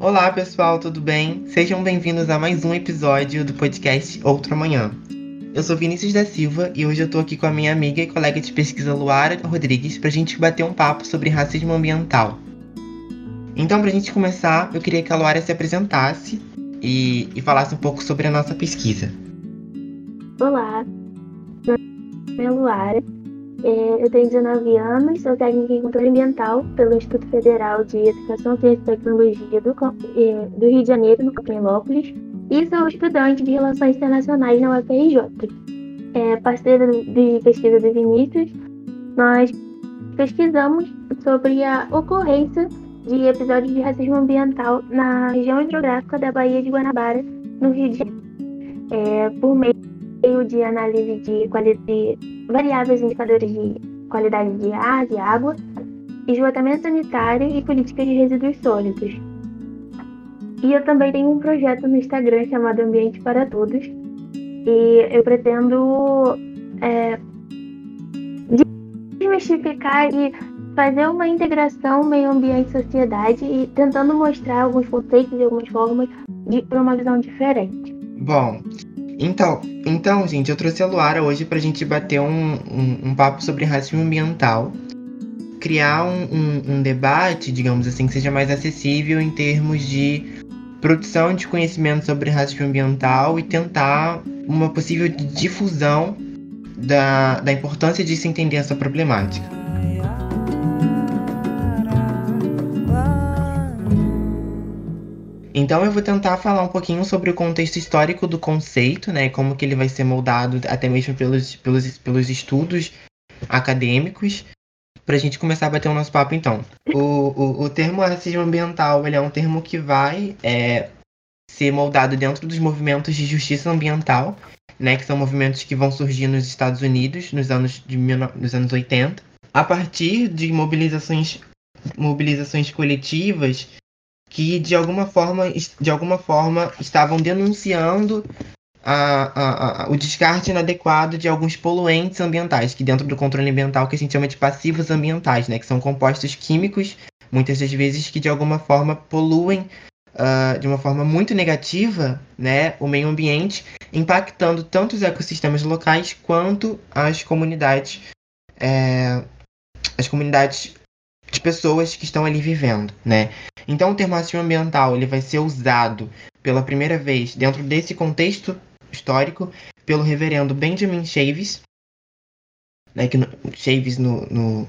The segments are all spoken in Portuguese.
Olá, pessoal, tudo bem? Sejam bem-vindos a mais um episódio do podcast Outro Amanhã. Eu sou Vinícius da Silva e hoje eu tô aqui com a minha amiga e colega de pesquisa Luara Rodrigues pra gente bater um papo sobre racismo ambiental. Então, pra gente começar, eu queria que a Luara se apresentasse e, e falasse um pouco sobre a nossa pesquisa. Olá, meu nome é Luara, eu tenho 19 anos, sou técnica em controle ambiental pelo Instituto Federal de Educação, Ciência e Tecnologia do, é, do Rio de Janeiro, no Campinápolis, e sou estudante de Relações Internacionais na UFRJ. É, parceira de pesquisa do Vinícius, nós pesquisamos sobre a ocorrência de episódios de racismo ambiental na região hidrográfica da Baía de Guanabara, no Rio de Janeiro, é, por meio de análise de, de variáveis indicadores de qualidade de ar, de água, esgotamento sanitário e políticas de resíduos sólidos. E eu também tenho um projeto no Instagram chamado Ambiente para Todos. E eu pretendo é, desmistificar e fazer uma integração meio ambiente sociedade e tentando mostrar alguns conceitos e algumas formas de uma visão diferente. Bom, então, então, gente, eu trouxe a Luara hoje pra gente bater um, um, um papo sobre racismo ambiental. Criar um, um, debate, digamos assim, que seja mais acessível em termos de produção de conhecimento sobre racismo ambiental e tentar uma possível difusão da, da importância de se entender essa problemática. Então eu vou tentar falar um pouquinho sobre o contexto histórico do conceito, né, como que ele vai ser moldado até mesmo pelos, pelos, pelos estudos acadêmicos, para a gente começar a bater o nosso papo então. O, o, o termo racismo ambiental ele é um termo que vai é, ser moldado dentro dos movimentos de justiça ambiental, né, que são movimentos que vão surgir nos Estados Unidos nos anos, de, nos anos 80, a partir de mobilizações, mobilizações coletivas que de alguma forma, de alguma forma estavam denunciando a, a, a, o descarte inadequado de alguns poluentes ambientais, que dentro do controle ambiental que a gente chama de passivos ambientais, né, que são compostos químicos, muitas das vezes que de alguma forma poluem uh, de uma forma muito negativa né, o meio ambiente, impactando tanto os ecossistemas locais quanto as comunidades, é, as comunidades de pessoas que estão ali vivendo, né? Então o termo racismo ambiental ele vai ser usado pela primeira vez dentro desse contexto histórico pelo reverendo Benjamin Chaves, né, que no, Chaves no, no,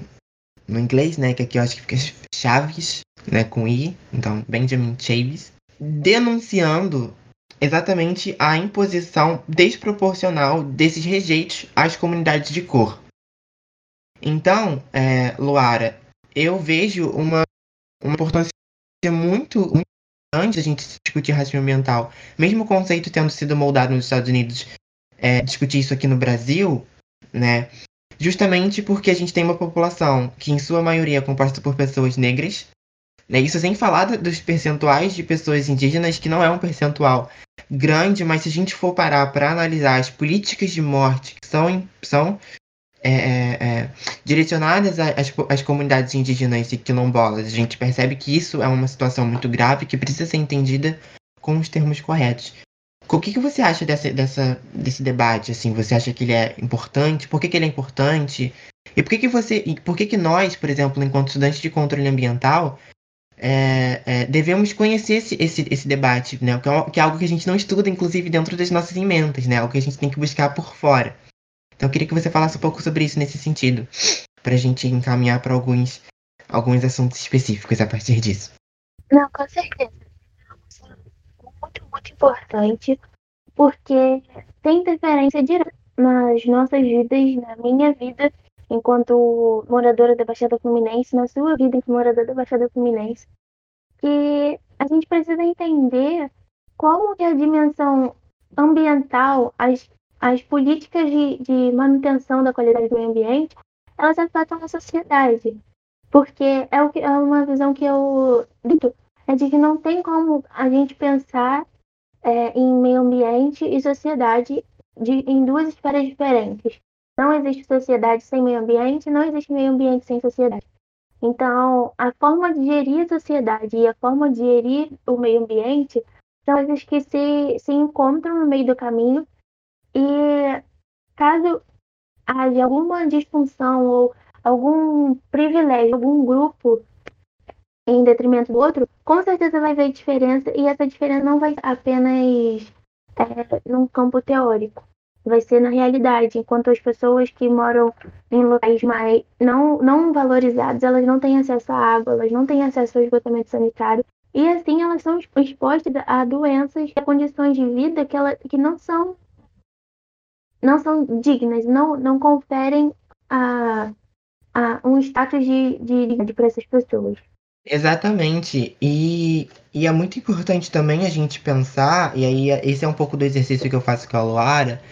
no, inglês, né, que aqui eu acho que fica Chaves, né, com I, então Benjamin Chaves, denunciando exatamente a imposição desproporcional desses rejeitos às comunidades de cor. Então, é, Luara, eu vejo uma, uma importância muito, muito grande a gente discutir racismo ambiental. Mesmo o conceito tendo sido moldado nos Estados Unidos, é, discutir isso aqui no Brasil, né? Justamente porque a gente tem uma população que, em sua maioria, é composta por pessoas negras. Né? Isso sem falar dos percentuais de pessoas indígenas, que não é um percentual grande, mas se a gente for parar para analisar as políticas de morte que são, são é, é, é, direcionadas às, às comunidades indígenas e quilombolas. A gente percebe que isso é uma situação muito grave que precisa ser entendida com os termos corretos. O que, que você acha dessa, dessa, desse debate? Assim, você acha que ele é importante? Por que, que ele é importante? E por que, que você. Por que, que nós, por exemplo, enquanto estudantes de controle ambiental, é, é, devemos conhecer esse, esse, esse debate, né? Que é, que é algo que a gente não estuda, inclusive, dentro das nossas emendas, né? Algo que a gente tem que buscar por fora. Então eu queria que você falasse um pouco sobre isso nesse sentido, para a gente encaminhar para alguns, alguns assuntos específicos a partir disso. Não, com certeza. Muito, muito importante, porque tem interferência direta nas nossas vidas, na minha vida, enquanto moradora da Baixada Fluminense, na sua vida enquanto moradora da Baixada Fluminense, que a gente precisa entender como que a dimensão ambiental, as as políticas de, de manutenção da qualidade do meio ambiente, elas afetam a sociedade. Porque é, o que, é uma visão que eu dito, é de que não tem como a gente pensar é, em meio ambiente e sociedade de, em duas esferas diferentes. Não existe sociedade sem meio ambiente, não existe meio ambiente sem sociedade. Então, a forma de gerir a sociedade e a forma de gerir o meio ambiente são coisas que se, se encontram no meio do caminho e caso haja alguma disfunção ou algum privilégio, algum grupo em detrimento do outro, com certeza vai haver diferença e essa diferença não vai apenas é, num campo teórico. Vai ser na realidade, enquanto as pessoas que moram em locais mais não, não valorizados, elas não têm acesso à água, elas não têm acesso ao esgotamento sanitário, e assim elas são expostas a doenças e a condições de vida que, ela, que não são não são dignas, não, não conferem a, a um status de, de, de para essas pessoas. Exatamente. E, e é muito importante também a gente pensar, e aí esse é um pouco do exercício que eu faço com a Luara,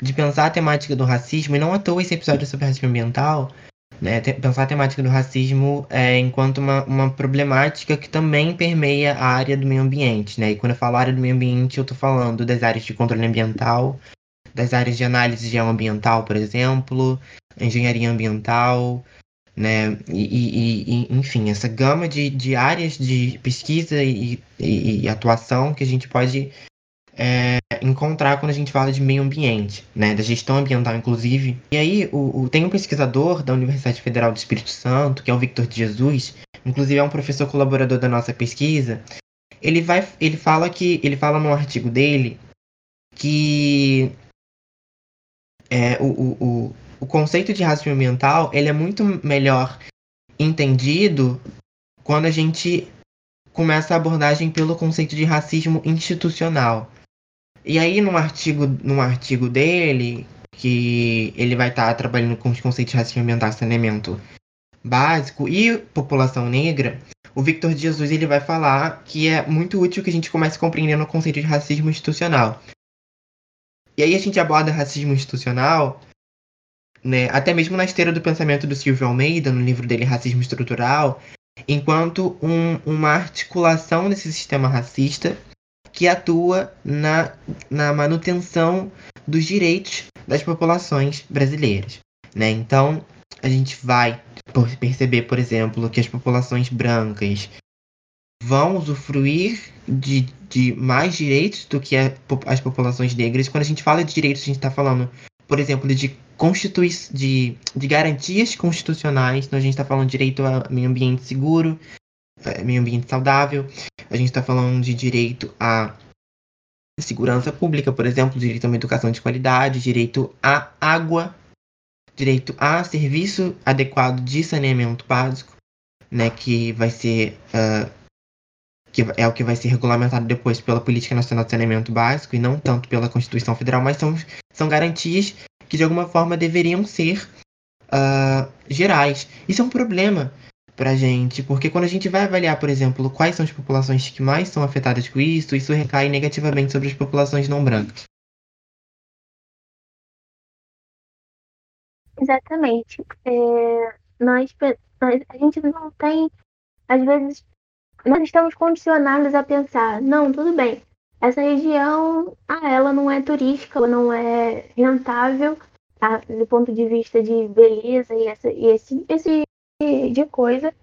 de pensar a temática do racismo, e não à toa esse episódio sobre racismo ambiental, né? Pensar a temática do racismo é, enquanto uma, uma problemática que também permeia a área do meio ambiente, né? E quando eu falo área do meio ambiente, eu estou falando das áreas de controle ambiental, das áreas de análise geoambiental, por exemplo, engenharia ambiental, né? E, e, e, enfim, essa gama de, de áreas de pesquisa e, e, atuação que a gente pode é, encontrar quando a gente fala de meio ambiente, né, da gestão ambiental, inclusive. E aí, o, o, tem um pesquisador da Universidade Federal do Espírito Santo, que é o Victor de Jesus, inclusive é um professor colaborador da nossa pesquisa. Ele vai, ele fala que, ele fala no artigo dele que é, o, o, o conceito de racismo ambiental ele é muito melhor entendido quando a gente começa a abordagem pelo conceito de racismo institucional. E aí, num artigo, num artigo dele, que ele vai estar tá trabalhando com os conceitos de racismo ambiental, saneamento básico e população negra, o Victor Jesus ele vai falar que é muito útil que a gente comece compreendendo o conceito de racismo institucional. E aí a gente aborda racismo institucional, né, até mesmo na esteira do pensamento do Silvio Almeida, no livro dele Racismo Estrutural, enquanto um, uma articulação desse sistema racista que atua na, na manutenção dos direitos das populações brasileiras. Né? Então, a gente vai perceber, por exemplo, que as populações brancas vão usufruir de, de mais direitos do que a, as populações negras. Quando a gente fala de direitos, a gente está falando, por exemplo, de, constitui de, de garantias constitucionais. Então, a gente está falando de direito a meio ambiente seguro, meio ambiente saudável. A gente está falando de direito à segurança pública, por exemplo, direito a uma educação de qualidade, direito à água, direito a serviço adequado de saneamento básico, né, que vai ser uh, que é o que vai ser regulamentado depois pela Política Nacional de Saneamento Básico e não tanto pela Constituição Federal, mas são, são garantias que de alguma forma deveriam ser uh, gerais. Isso é um problema, pra gente, porque quando a gente vai avaliar, por exemplo, quais são as populações que mais são afetadas com isso, isso recai negativamente sobre as populações não brancas. Exatamente. É, nós, nós, a gente não tem, às vezes, nós estamos condicionados a pensar, não, tudo bem, essa região, ah, ela não é turística, não é rentável, tá? do ponto de vista de beleza e, essa, e esse, esse de coisa.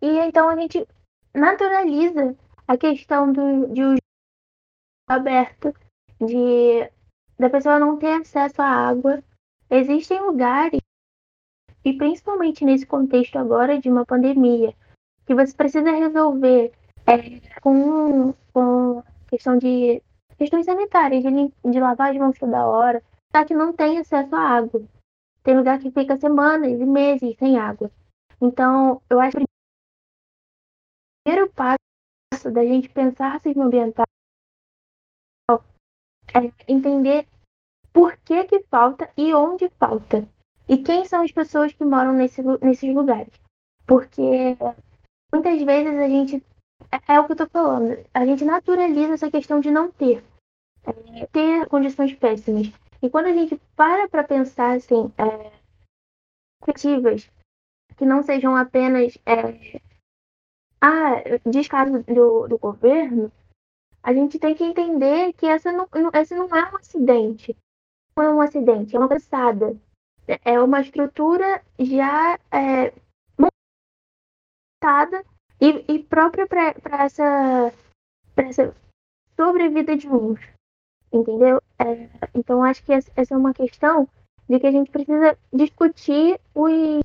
E então a gente naturaliza a questão do, de o aberto, de da pessoa não ter acesso à água. Existem lugares, e principalmente nesse contexto agora de uma pandemia, que você precisa resolver é, com, com questão de questões sanitárias, de, de lavar as mãos toda hora, tá que não tem acesso à água. Tem lugar que fica semanas e meses sem água. Então, eu acho que o primeiro passo da gente pensar racismo ambiental é entender por que que falta e onde falta. E quem são as pessoas que moram nesse, nesses lugares. Porque muitas vezes a gente. É, é o que eu tô falando. A gente naturaliza essa questão de não ter. É, ter condições péssimas. E quando a gente para para pensar assim, é, que não sejam apenas é, ah, descaso do, do governo, a gente tem que entender que essa não, esse não é um acidente. Não é um acidente, é uma cansada. É uma estrutura já é, adaptada e, e própria para essa, essa sobrevida de uns. Entendeu? É, então, acho que essa é uma questão de que a gente precisa discutir os,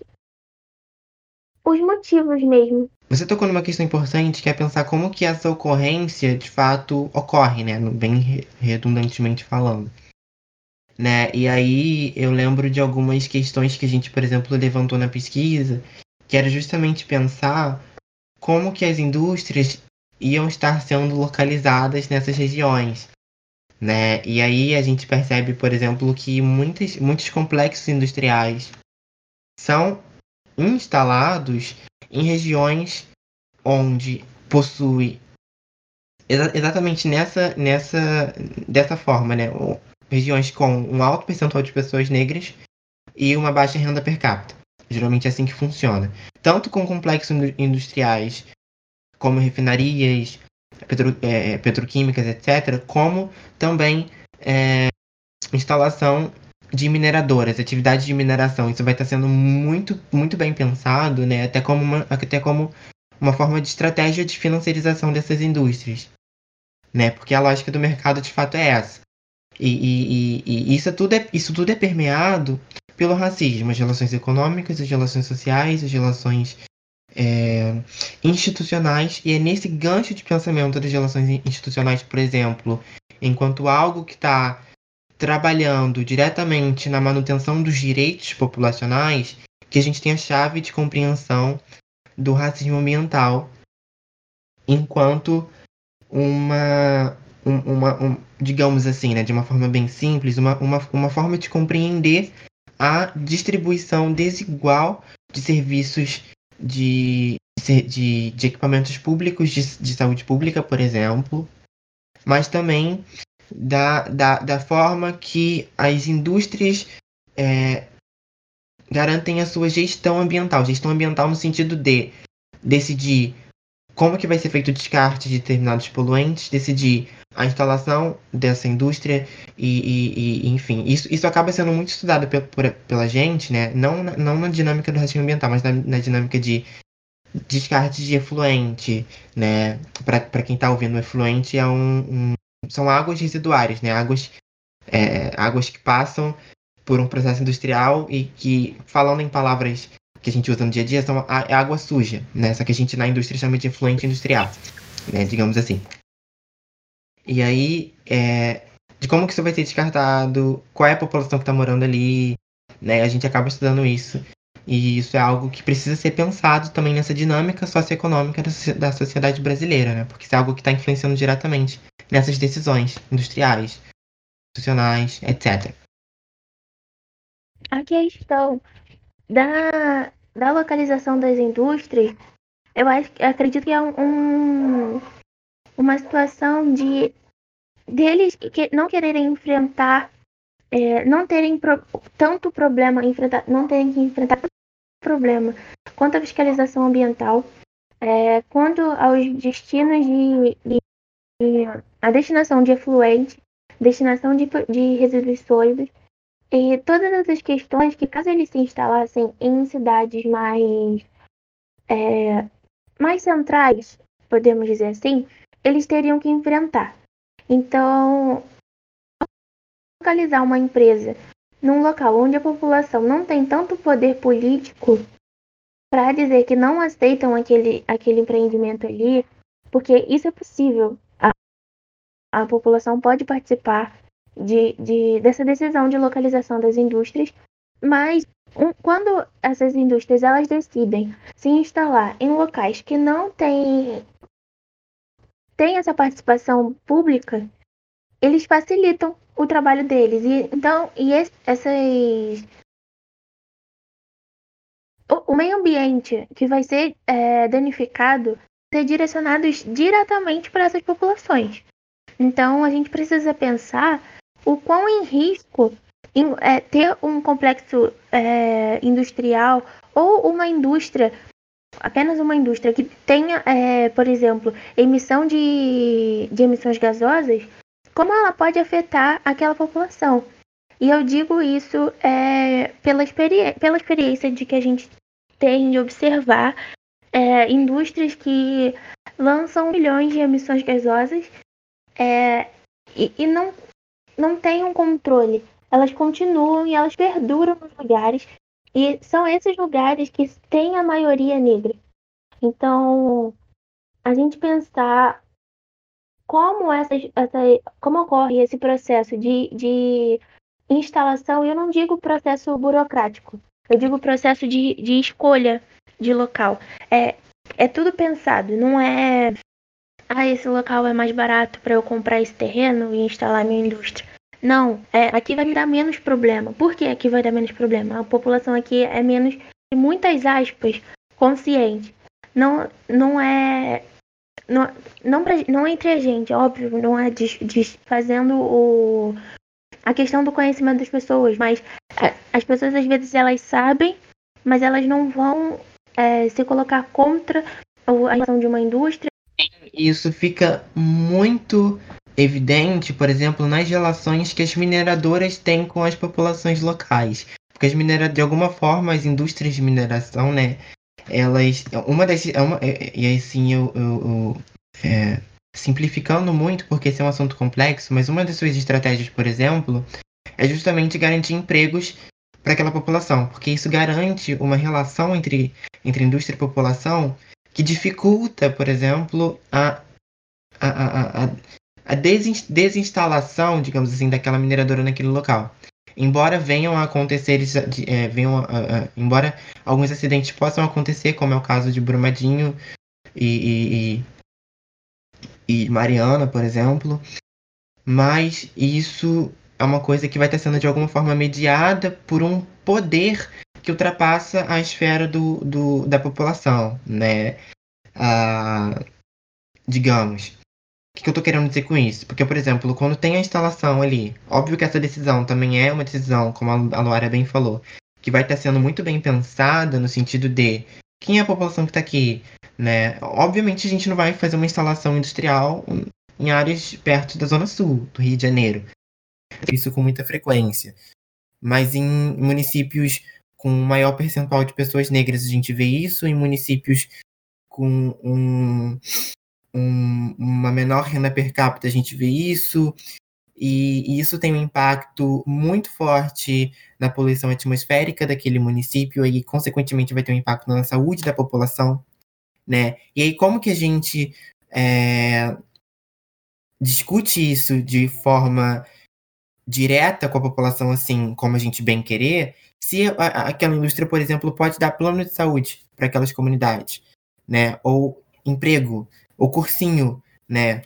os motivos mesmo. Você tocou numa questão importante que é pensar como que essa ocorrência de fato ocorre, né? Bem redundantemente falando. Né? E aí eu lembro de algumas questões que a gente, por exemplo, levantou na pesquisa, que era justamente pensar como que as indústrias iam estar sendo localizadas nessas regiões. Né? E aí a gente percebe, por exemplo, que muitos, muitos complexos industriais são instalados em regiões onde possui exa exatamente nessa, nessa dessa forma, né? Regiões com um alto percentual de pessoas negras e uma baixa renda per capita. Geralmente é assim que funciona. Tanto com complexos industriais como refinarias, petro, é, petroquímicas, etc., como também é, instalação de mineradoras, atividade de mineração. Isso vai estar sendo muito, muito bem pensado, né? até, como uma, até como uma forma de estratégia de financiarização dessas indústrias. Né? Porque a lógica do mercado de fato é essa. E, e, e, e isso, tudo é, isso tudo é permeado pelo racismo, as relações econômicas, as relações sociais, as relações é, institucionais, e é nesse gancho de pensamento das relações institucionais, por exemplo, enquanto algo que está trabalhando diretamente na manutenção dos direitos populacionais, que a gente tem a chave de compreensão do racismo ambiental enquanto uma, uma um, digamos assim, né, de uma forma bem simples, uma, uma, uma forma de compreender a distribuição desigual de serviços de, de, de equipamentos públicos de, de saúde pública, por exemplo, mas também da, da, da forma que as indústrias é, garantem a sua gestão ambiental. Gestão ambiental no sentido de decidir como que vai ser feito o descarte de determinados poluentes, decidir a instalação dessa indústria e, e, e enfim, isso, isso acaba sendo muito estudado pe por, pela gente, né? Não, não na dinâmica do racismo ambiental, mas na, na dinâmica de descarte de efluente, né? Para quem está ouvindo, o efluente é um, um, são águas residuárias, né? Águas, é, águas que passam por um processo industrial e que, falando em palavras que a gente usa no dia a dia, são a, é água suja, né? Só que a gente na indústria chama de efluente industrial, né? Digamos assim. E aí, é, de como que isso vai ser descartado, qual é a população que está morando ali, né? A gente acaba estudando isso. E isso é algo que precisa ser pensado também nessa dinâmica socioeconômica da sociedade brasileira, né? Porque isso é algo que está influenciando diretamente nessas decisões industriais, institucionais, etc. A questão da, da localização das indústrias, eu acho, acredito que é um, uma situação de deles que não quererem enfrentar, é, não terem pro, tanto problema, enfrentar, não terem que enfrentar problema quanto a fiscalização ambiental, é, quanto aos destinos de, de, de, a destinação de efluente, destinação de, de resíduos sólidos e todas essas questões que caso eles se instalassem em cidades mais é, mais centrais, podemos dizer assim, eles teriam que enfrentar. Então, localizar uma empresa num local onde a população não tem tanto poder político para dizer que não aceitam aquele, aquele empreendimento ali, porque isso é possível. A, a população pode participar de, de, dessa decisão de localização das indústrias, mas um, quando essas indústrias elas decidem se instalar em locais que não têm tem essa participação pública, eles facilitam o trabalho deles. E então, e esse, essas o, o, meio ambiente que vai ser é, danificado ser direcionados diretamente para essas populações. Então, a gente precisa pensar o quão em risco em, é, ter um complexo é, industrial ou uma indústria apenas uma indústria que tenha, é, por exemplo, emissão de, de emissões gasosas, como ela pode afetar aquela população? E eu digo isso é, pela, experi pela experiência de que a gente tem de observar é, indústrias que lançam milhões de emissões gasosas é, e, e não, não têm um controle. Elas continuam e elas perduram nos lugares. E são esses lugares que têm a maioria negra. Então, a gente pensar como, essa, essa, como ocorre esse processo de, de instalação, eu não digo processo burocrático, eu digo processo de, de escolha de local. É, é tudo pensado, não é. Ah, esse local é mais barato para eu comprar esse terreno e instalar minha indústria. Não, é, aqui vai me dar menos problema. Por que aqui vai dar menos problema? A população aqui é menos, em muitas aspas, consciente. Não, não é. Não, não, pra, não entre a gente, óbvio, não é des, des, fazendo o, a questão do conhecimento das pessoas, mas as pessoas às vezes elas sabem, mas elas não vão é, se colocar contra a ação de uma indústria. Isso fica muito evidente, por exemplo, nas relações que as mineradoras têm com as populações locais. Porque as minera de alguma forma, as indústrias de mineração, né? Elas. Uma das. É uma, é, e assim, eu. eu, eu é, simplificando muito, porque esse é um assunto complexo, mas uma das suas estratégias, por exemplo, é justamente garantir empregos para aquela população, porque isso garante uma relação entre, entre indústria e população que dificulta, por exemplo, a, a, a, a desinstalação, digamos assim, daquela mineradora naquele local. Embora venham a acontecer, é, venham a, a, embora alguns acidentes possam acontecer, como é o caso de Brumadinho e, e, e Mariana, por exemplo, mas isso é uma coisa que vai estar sendo de alguma forma mediada por um poder que ultrapassa a esfera do, do da população, né? Ah, digamos. O que eu estou querendo dizer com isso? Porque, por exemplo, quando tem a instalação ali, óbvio que essa decisão também é uma decisão, como a Luara bem falou, que vai estar sendo muito bem pensada no sentido de quem é a população que está aqui, né? Obviamente a gente não vai fazer uma instalação industrial em áreas perto da zona sul do Rio de Janeiro. Isso com muita frequência. Mas em municípios com maior percentual de pessoas negras a gente vê isso, em municípios com um, um, uma menor renda per capita, a gente vê isso, e, e, isso tem um impacto muito forte na poluição atmosférica daquele município, e consequentemente vai ter um impacto na saúde da população, né? E aí como que a gente é, discute isso de forma direta com a população, assim, como a gente bem querer, se a, aquela indústria, por exemplo, pode dar plano de saúde para aquelas comunidades, né? Ou emprego, o cursinho, né?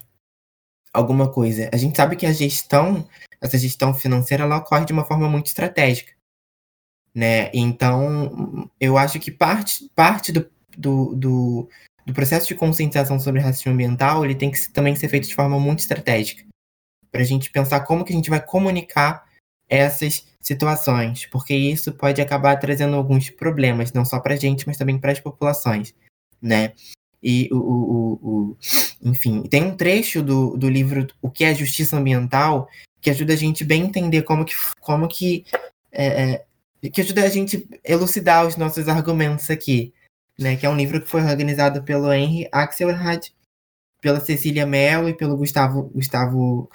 Alguma coisa. A gente sabe que a gestão, essa gestão financeira, ela ocorre de uma forma muito estratégica, né? Então, eu acho que parte, parte do, do, do, do processo de conscientização sobre racismo ambiental, ele tem que também ser feito de forma muito estratégica, para a gente pensar como que a gente vai comunicar essas situações, porque isso pode acabar trazendo alguns problemas, não só para a gente, mas também para as populações, né? E o, o, o, enfim, tem um trecho do, do livro O que é Justiça Ambiental que ajuda a gente bem entender como que, como que, é, é, que ajuda a gente elucidar os nossos argumentos aqui, né? Que é um livro que foi organizado pelo Henry Axelrad, pela Cecília Mello e pelo Gustavo, Gustavo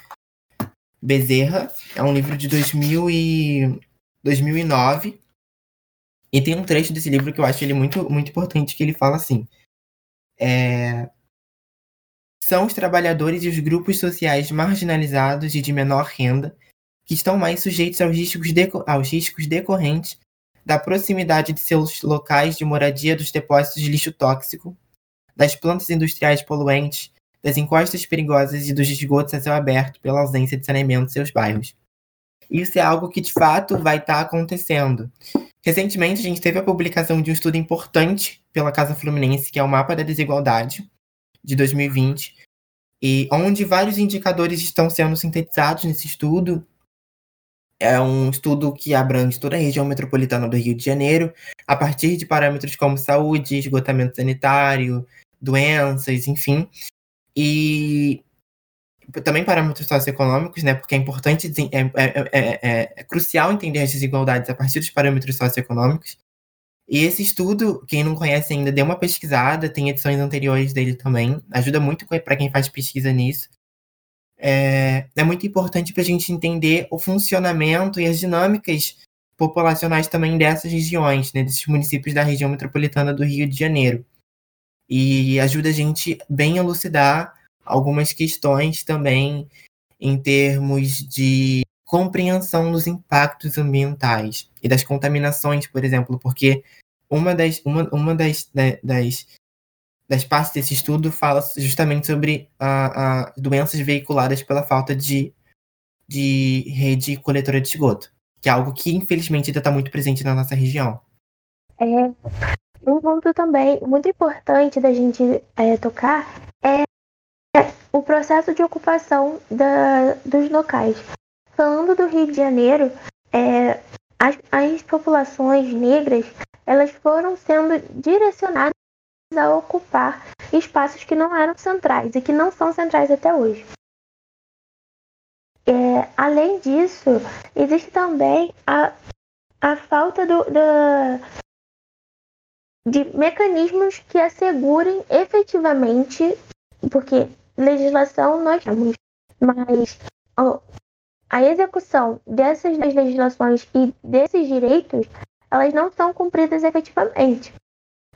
Bezerra. É um livro de 2000 e 2009. E tem um trecho desse livro que eu acho ele muito, muito importante, que ele fala assim é, são os trabalhadores e os grupos sociais marginalizados e de menor renda que estão mais sujeitos aos riscos, aos riscos decorrentes da proximidade de seus locais de moradia dos depósitos de lixo tóxico, das plantas industriais poluentes, das encostas perigosas e dos esgotos a céu aberto pela ausência de saneamento em seus bairros. Isso é algo que de fato vai estar tá acontecendo. Recentemente, a gente teve a publicação de um estudo importante pela Casa Fluminense, que é o Mapa da Desigualdade, de 2020, e onde vários indicadores estão sendo sintetizados nesse estudo. É um estudo que abrange toda a região metropolitana do Rio de Janeiro, a partir de parâmetros como saúde, esgotamento sanitário, doenças, enfim. E também parâmetros socioeconômicos, né, porque é importante, é, é, é, é, crucial entender as desigualdades a partir dos parâmetros socioeconômicos, E esse estudo, quem não conhece ainda, dê uma pesquisada, tem edições anteriores dele também. Ajuda muito para quem faz pesquisa nisso. É, é muito importante para a gente entender o funcionamento e as dinâmicas populacionais também dessas regiões, né, desses municípios da região metropolitana do Rio de Janeiro. E ajuda a gente bem a elucidar algumas questões também em termos de compreensão dos impactos ambientais e das contaminações, por exemplo, porque uma das, uma, uma das, das, das partes desse estudo fala justamente sobre a, a doenças veiculadas pela falta de, de rede coletora de esgoto, que é algo que infelizmente ainda está muito presente na nossa região. É, um ponto também muito importante da gente é, tocar é o processo de ocupação da, dos locais. Falando do Rio de Janeiro, é, as, as populações negras elas foram sendo direcionadas a ocupar espaços que não eram centrais e que não são centrais até hoje. É, além disso, existe também a, a falta do, do, de mecanismos que assegurem efetivamente, porque legislação nós temos, mas a execução dessas legislações e desses direitos, elas não são cumpridas efetivamente.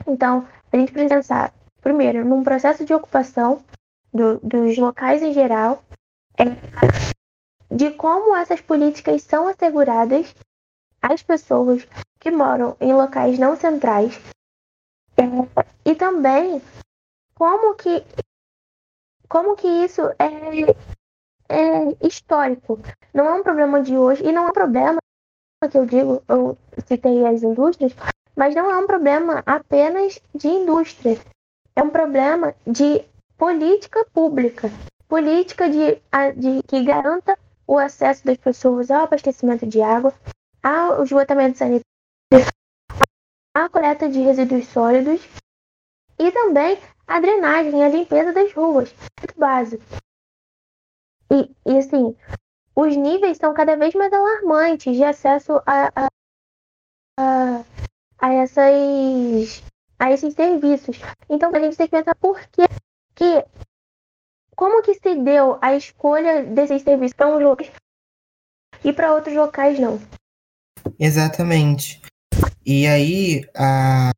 Então, a gente precisa pensar, primeiro, num processo de ocupação do, dos locais em geral, é, de como essas políticas são asseguradas às pessoas que moram em locais não centrais, é, e também como que, como que isso é é histórico. Não é um problema de hoje e não é um problema que eu digo, eu citei as indústrias, mas não é um problema apenas de indústria. É um problema de política pública, política de, de que garanta o acesso das pessoas ao abastecimento de água, ao esgotamento sanitário, à coleta de resíduos sólidos e também a drenagem a limpeza das ruas, muito básico. E, e assim, os níveis são cada vez mais alarmantes de acesso a, a, a, a, essas, a esses serviços. Então a gente tem que pensar por que, que como que se deu a escolha desses serviços para um locais e para outros locais não. Exatamente. E aí, a...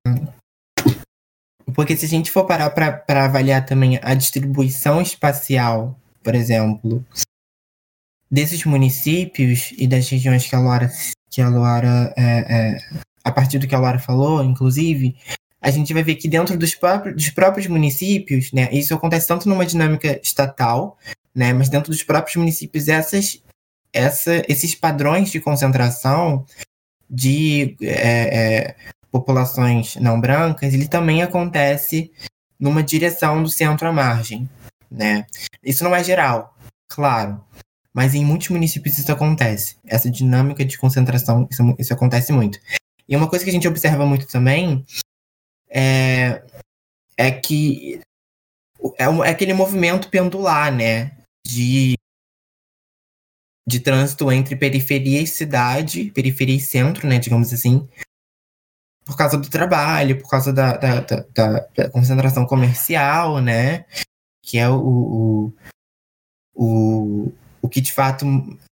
porque se a gente for parar para avaliar também a distribuição espacial por exemplo, desses municípios e das regiões que a Laura, que a Laura é, é, a partir do que a Laura falou, inclusive, a gente vai ver que dentro dos próprios, dos próprios municípios, né, isso acontece tanto numa dinâmica estatal, né, mas dentro dos próprios municípios, essas, essa, esses padrões de concentração de é, é, populações não brancas, ele também acontece numa direção do centro à margem, né? Isso não é geral, claro, mas em muitos municípios isso acontece. Essa dinâmica de concentração, isso, isso acontece muito. E uma coisa que a gente observa muito também é, é que é, é aquele movimento pendular, né? De, de trânsito entre periferia e cidade, periferia e centro, né? Digamos assim, por causa do trabalho, por causa da, da, da, da concentração comercial, né? que é o, o, o, o que de fato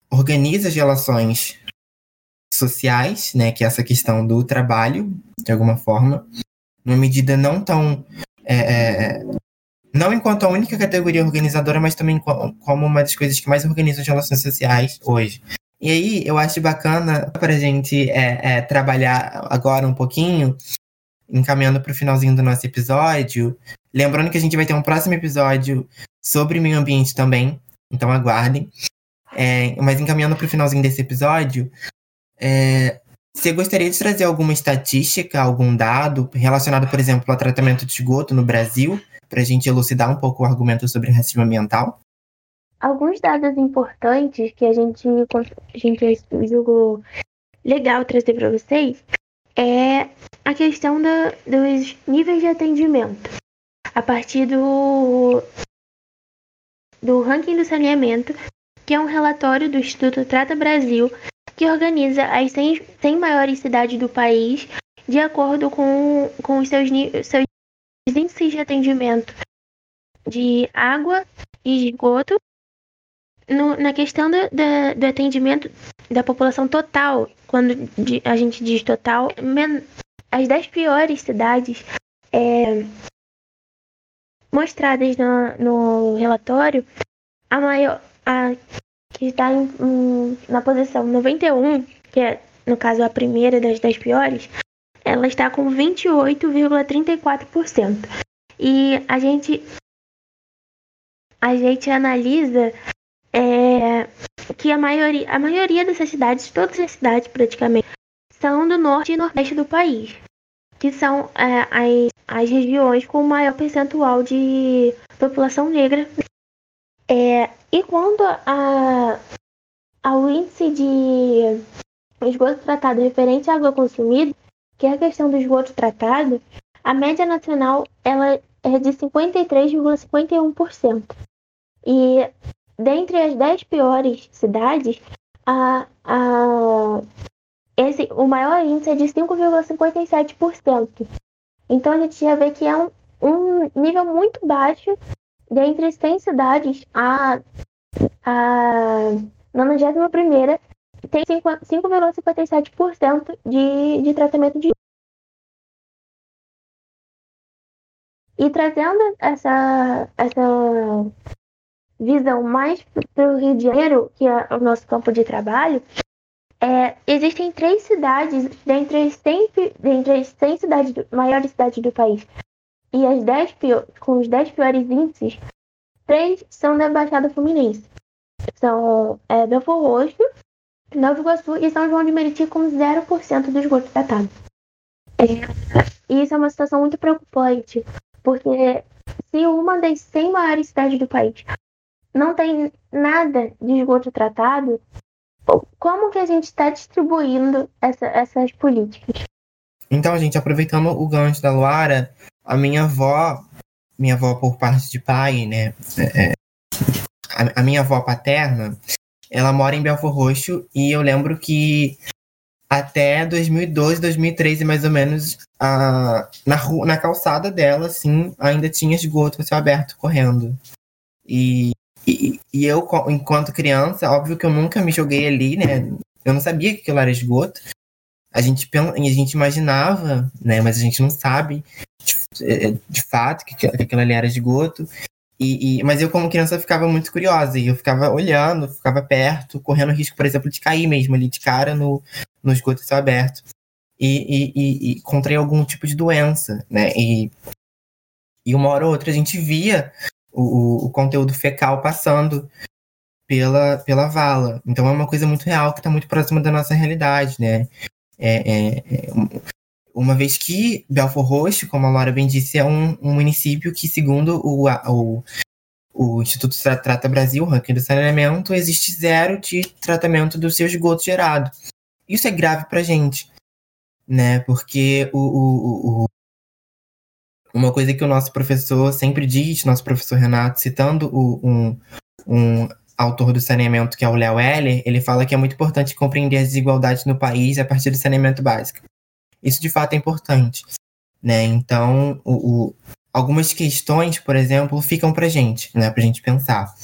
organiza as relações sociais, né, que é essa questão do trabalho, de alguma forma, numa medida não tão. É, é, não enquanto a única categoria organizadora, mas também como uma das coisas que mais organiza as relações sociais hoje. E aí, eu acho bacana para a gente é, é, trabalhar agora um pouquinho, encaminhando para o finalzinho do nosso episódio, Lembrando que a gente vai ter um próximo episódio sobre meio ambiente também, então aguardem. É, mas encaminhando para o finalzinho desse episódio, é, você gostaria de trazer alguma estatística, algum dado relacionado, por exemplo, ao tratamento de esgoto no Brasil, para a gente elucidar um pouco o argumento sobre racismo ambiental? Alguns dados importantes que a gente, a gente julgou legal trazer para vocês é a questão da, dos níveis de atendimento a partir do, do ranking do saneamento, que é um relatório do Instituto Trata Brasil, que organiza as 100, 100 maiores cidades do país de acordo com, com os seus, seus índices de atendimento de água e esgoto. No, na questão do, do, do, atendimento da população total, quando a gente diz total, as 10 piores cidades é, mostradas no, no relatório, a maior, a que está em, em, na posição 91, que é, no caso, a primeira das 10 piores, ela está com 28,34%. E a gente a gente analisa é, que a maioria, a maioria dessas cidades, todas as cidades praticamente, são do norte e nordeste do país, que são é, as, as regiões com maior percentual de população negra. É, e quando a, ao índice de esgoto tratado referente à água consumida, que é a questão do esgoto tratado, a média nacional ela é de 53,51%. E dentre as 10 piores cidades, a, a, esse, o maior índice é de 5,57%. Então a gente já vê que é um, um nível muito baixo dentre as 100 cidades. A, a 91 tem 5,57% de, de tratamento de. E trazendo essa, essa visão mais para o Rio de Janeiro, que é o nosso campo de trabalho, é, existem três cidades dentre as 100, dentre as 100 cidades, maiores cidades do país. E as 10 pior, com os 10 piores índices, três são da Baixada Fluminense. São é, Belfor Roxo, Nova Iguaçu e São João de Meriti com 0% do esgoto tratado. É, isso é uma situação muito preocupante, porque se uma das 100 maiores cidades do país não tem nada de esgoto tratado, como que a gente está distribuindo essa, essas políticas? Então, gente, aproveitando o gancho da Luara, a minha avó, minha avó por parte de pai, né? É, é a, a, minha avó paterna, ela mora em Belfor Roxo e eu lembro que até 2012, 2013, mais ou menos, a, na, na calçada dela, assim, ainda tinha esgoto a aberto correndo. E e, e eu, enquanto criança, óbvio que eu nunca me joguei ali, né? Eu não sabia que aquilo era esgoto. A gente, a gente imaginava, né? Mas a gente não sabe de, é, de fato que, que aquilo ali era esgoto. E, e, mas eu, como criança, ficava muito curiosa. E eu ficava olhando, ficava perto, correndo risco, por exemplo, de cair mesmo ali de cara no, no esgoto céu aberto. E, e, e, contrair algum tipo de doença, né? E, e uma hora ou outra a gente via o, o conteúdo fecal passando pela, pela vala. Então é uma coisa muito real que está muito próxima da nossa realidade, né? É, é, é, uma vez que Belfor Roxo, como a Laura bem disse, é um, um município que, segundo o, o, o Instituto Trata Brasil, o ranking do saneamento, existe zero de tratamento do seu esgoto gerado. Isso é grave para gente, né? Porque o, o, o, uma coisa que o nosso professor sempre diz, nosso professor Renato, citando o, um, um autor do saneamento, que é o Léo Heller, ele fala que é muito importante compreender as desigualdades no país a partir do saneamento básico. Isso de fato é importante. Né? Então, o, o, algumas questões, por exemplo, ficam para gente, né? para gente pensar.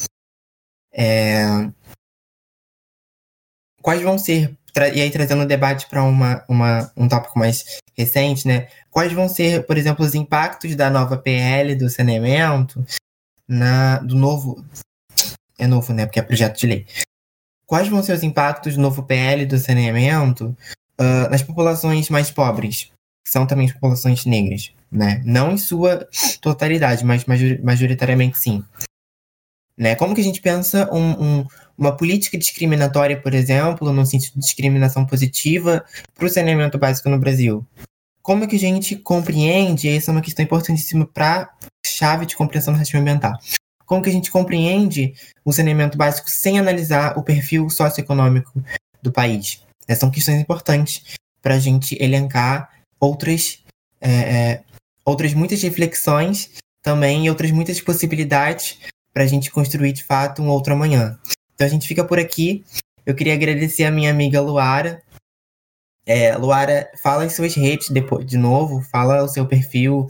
É... Quais vão ser e aí trazendo o debate para uma, uma, um tópico mais recente, né? Quais vão ser, por exemplo, os impactos da nova PL do saneamento, na, do novo. É novo, né? Porque é projeto de lei. Quais vão ser os impactos do novo PL do saneamento uh, nas populações mais pobres, que são também as populações negras, né? Não em sua totalidade, mas majoritariamente sim. Né? Como que a gente pensa um, um uma política discriminatória, por exemplo, no sentido de discriminação positiva para o saneamento básico no Brasil? Como é que a gente compreende, essa é uma questão importantíssima para chave de compreensão do racismo ambiental, como que a gente compreende o saneamento básico sem analisar o perfil socioeconômico do país? Essas são questões importantes para a gente elencar outras, é, é, outras muitas reflexões também e outras muitas possibilidades para a gente construir de fato um outro amanhã. Então a gente fica por aqui. Eu queria agradecer a minha amiga Luara É, Luara, fala em suas redes depois, de novo, fala o seu perfil,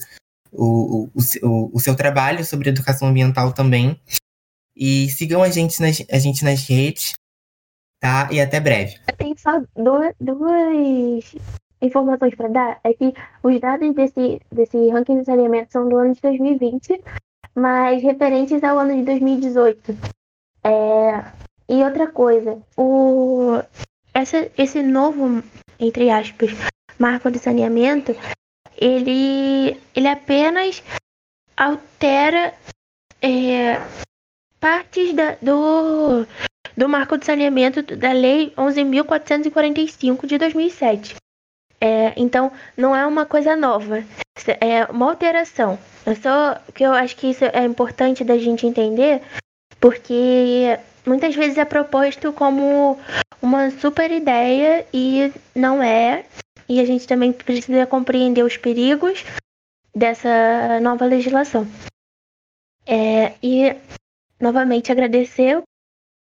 o, o, o, o seu trabalho sobre educação ambiental também. E sigam a gente nas, a gente nas redes, tá? E até breve. Tem só duas, duas informações para dar. É que os dados desse, desse ranking de saneamento são do ano de 2020, mas referentes ao ano de 2018. É, e outra coisa, o, essa, esse novo, entre aspas, marco de saneamento, ele, ele apenas altera é, partes da, do, do marco de saneamento da Lei 11.445 de 2007. É, então, não é uma coisa nova, é uma alteração. Eu só que eu acho que isso é importante da gente entender, porque muitas vezes é proposto como uma super ideia e não é. E a gente também precisa compreender os perigos dessa nova legislação. É, e novamente agradecer o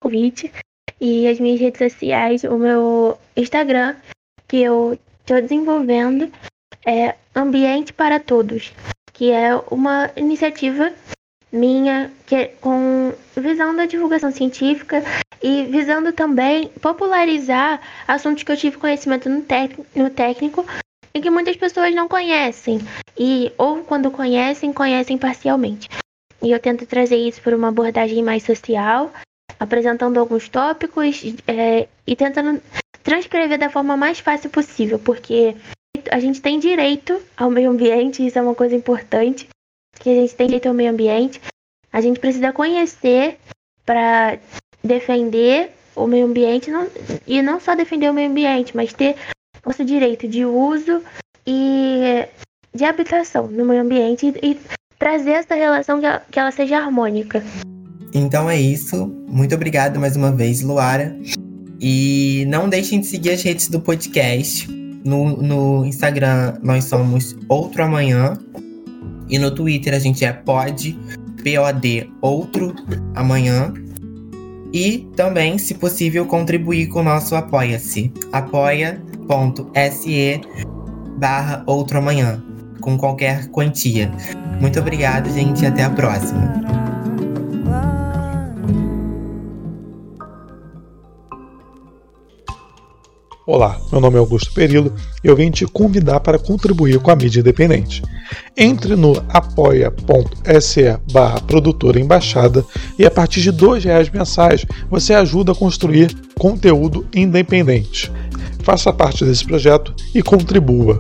convite e as minhas redes sociais, o meu Instagram, que eu estou desenvolvendo, é Ambiente para Todos, que é uma iniciativa minha que é com visão da divulgação científica e visando também popularizar assuntos que eu tive conhecimento no, no técnico e que muitas pessoas não conhecem e ou quando conhecem conhecem parcialmente. E eu tento trazer isso por uma abordagem mais social, apresentando alguns tópicos é, e tentando transcrever da forma mais fácil possível, porque a gente tem direito ao meio ambiente, isso é uma coisa importante, que a gente tem direito ao meio ambiente. A gente precisa conhecer para defender o meio ambiente não, e não só defender o meio ambiente, mas ter nosso direito de uso e de habitação no meio ambiente e, e trazer essa relação que ela, que ela seja harmônica. Então é isso. Muito obrigado mais uma vez, Luara. E não deixem de seguir as redes do podcast. No, no Instagram nós somos Outro Amanhã. E no Twitter a gente é pod, P-O-D, Outro Amanhã. E também, se possível, contribuir com o nosso Apoia-se. apoia.se barra Outro Amanhã. Com qualquer quantia. Muito obrigado, gente, e até a próxima. Olá, meu nome é Augusto Perillo e eu vim te convidar para contribuir com a mídia independente. Entre no apoia.se barra produtora embaixada e a partir de R$ reais mensais você ajuda a construir conteúdo independente. Faça parte desse projeto e contribua.